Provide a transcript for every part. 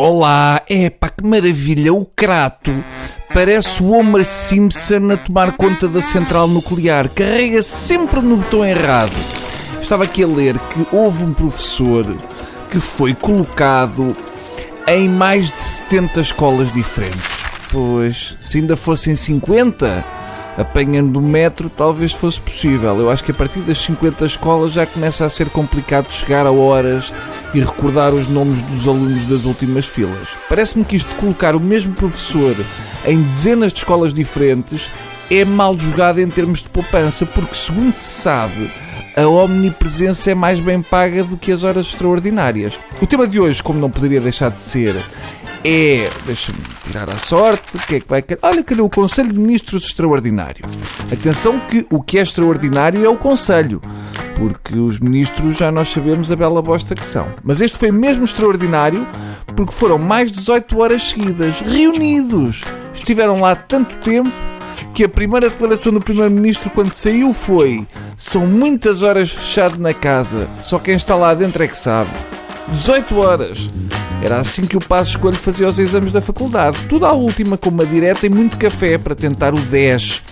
Olá, é pá, que maravilha! O Crato parece o Homer Simpson a tomar conta da central nuclear. Carrega sempre no botão errado. Estava aqui a ler que houve um professor que foi colocado em mais de 70 escolas diferentes. Pois, se ainda fossem 50, apanhando o metro, talvez fosse possível. Eu acho que a partir das 50 escolas já começa a ser complicado chegar a horas e recordar os nomes dos alunos das últimas filas. Parece-me que isto de colocar o mesmo professor em dezenas de escolas diferentes é mal jogado em termos de poupança, porque, segundo se sabe, a omnipresença é mais bem paga do que as horas extraordinárias. O tema de hoje, como não poderia deixar de ser, é. Deixa-me tirar a sorte. O que é que vai querer? Olha, cadê o Conselho de Ministros Extraordinário? Atenção que o que é extraordinário é o Conselho. Porque os ministros já nós sabemos a bela bosta que são. Mas este foi mesmo extraordinário porque foram mais de 18 horas seguidas, reunidos. Estiveram lá tanto tempo que a primeira declaração do Primeiro-Ministro quando saiu foi: São muitas horas fechado na casa, só quem está lá dentro é que sabe. 18 horas. Era assim que o Passo Escolho fazia os exames da faculdade. Tudo à última, com uma direta e muito café para tentar o 10.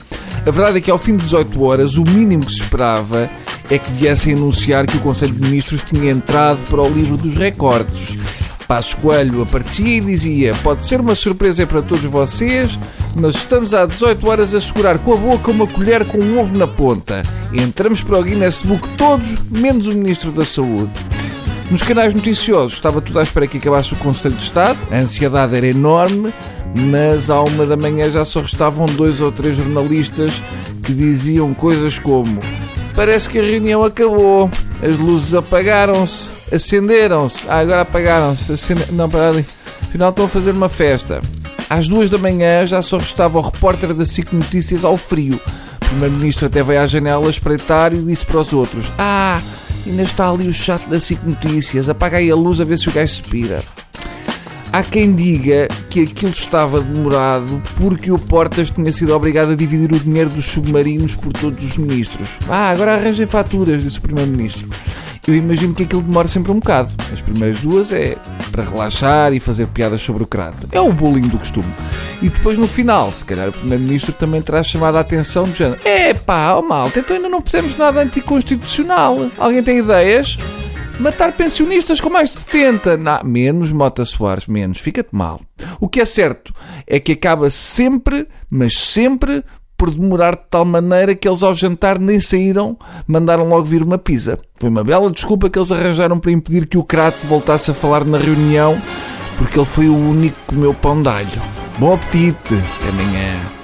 A verdade é que ao fim de 18 horas, o mínimo que se esperava é que viessem anunciar que o Conselho de Ministros tinha entrado para o livro dos recordes. Passo Coelho aparecia e dizia: Pode ser uma surpresa para todos vocês, mas estamos há 18 horas a segurar com a boca uma colher com um ovo na ponta. Entramos para o Guinness Book todos, menos o Ministro da Saúde. Nos canais noticiosos estava tudo à espera que acabasse o Conselho de Estado, a ansiedade era enorme, mas à uma da manhã já só restavam dois ou três jornalistas que diziam coisas como Parece que a reunião acabou, as luzes apagaram-se, acenderam-se, ah, agora apagaram-se, acende... não, para ali, afinal estão a fazer uma festa. Às duas da manhã já só restava o repórter da SIC Notícias ao frio. O Primeiro-Ministro até veio à janela espreitar e disse para os outros: Ah, Ainda está ali o chato da SIC Notícias. Apaga aí a luz a ver se o gajo se pira. Há quem diga que aquilo estava demorado porque o Portas tinha sido obrigado a dividir o dinheiro dos submarinos por todos os ministros. Ah, agora arranjem faturas, disse o Primeiro-Ministro. Eu imagino que aquilo demora sempre um bocado. As primeiras duas é para relaxar e fazer piadas sobre o crato. É o bullying do costume. E depois no final, se calhar o Primeiro-Ministro também terá chamado a atenção do género: é pá, oh malta, então ainda não fizemos nada anticonstitucional. Alguém tem ideias? Matar pensionistas com mais de 70. Não, menos, Mota Soares, menos. Fica-te mal. O que é certo é que acaba sempre, mas sempre, por demorar de tal maneira que eles ao jantar nem saíram, mandaram logo vir uma pizza. Foi uma bela desculpa que eles arranjaram para impedir que o Crato voltasse a falar na reunião, porque ele foi o único que comeu pão de alho. Bom apetite! Até amanhã.